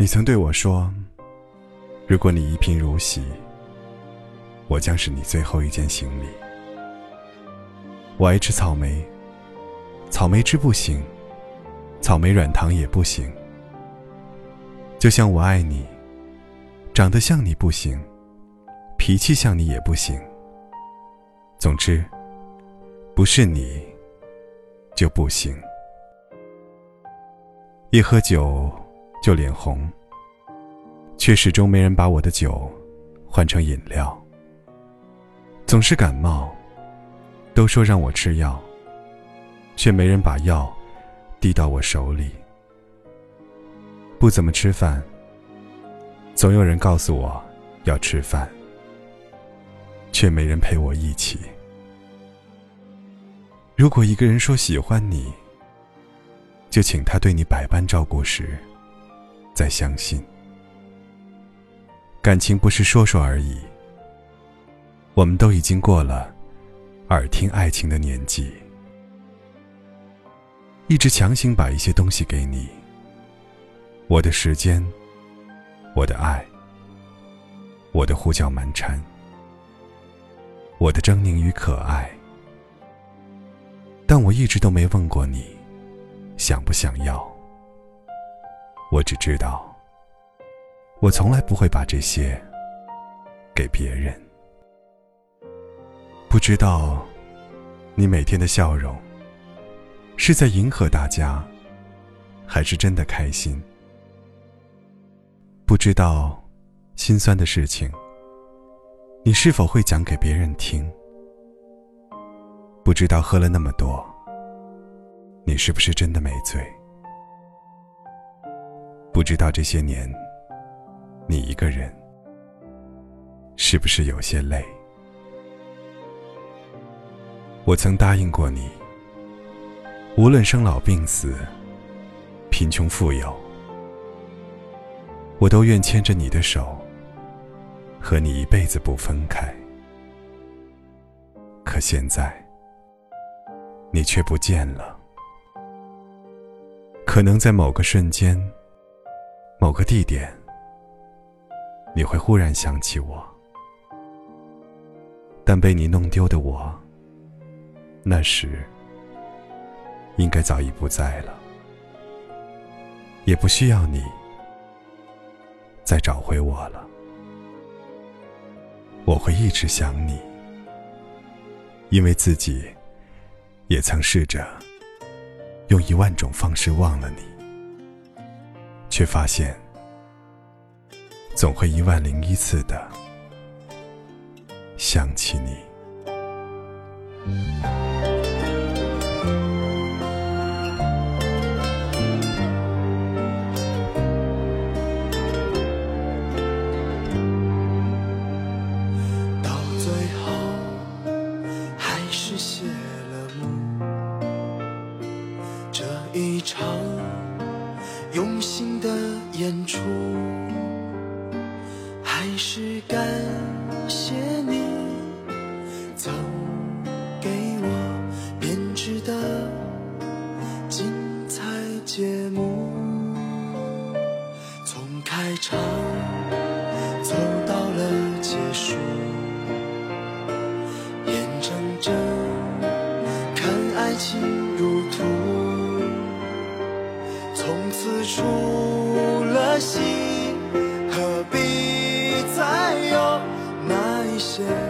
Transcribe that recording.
你曾对我说：“如果你一贫如洗，我将是你最后一件行李。”我爱吃草莓，草莓汁不行，草莓软糖也不行。就像我爱你，长得像你不行，脾气像你也不行。总之，不是你就不行。一喝酒。就脸红，却始终没人把我的酒换成饮料。总是感冒，都说让我吃药，却没人把药递到我手里。不怎么吃饭，总有人告诉我要吃饭，却没人陪我一起。如果一个人说喜欢你，就请他对你百般照顾时。再相信，感情不是说说而已。我们都已经过了耳听爱情的年纪，一直强行把一些东西给你，我的时间，我的爱，我的胡搅蛮缠，我的狰狞与可爱，但我一直都没问过你，想不想要。我只知道，我从来不会把这些给别人。不知道你每天的笑容是在迎合大家，还是真的开心？不知道心酸的事情你是否会讲给别人听？不知道喝了那么多，你是不是真的没醉？不知道这些年，你一个人是不是有些累？我曾答应过你，无论生老病死、贫穷富有，我都愿牵着你的手，和你一辈子不分开。可现在，你却不见了。可能在某个瞬间。某个地点，你会忽然想起我，但被你弄丢的我，那时应该早已不在了，也不需要你再找回我了。我会一直想你，因为自己也曾试着用一万种方式忘了你。却发现，总会一万零一次的想起你。是感谢你曾给我编织的精彩节目，从开场走到了结束，眼睁睁看爱情如图。从此出了心，那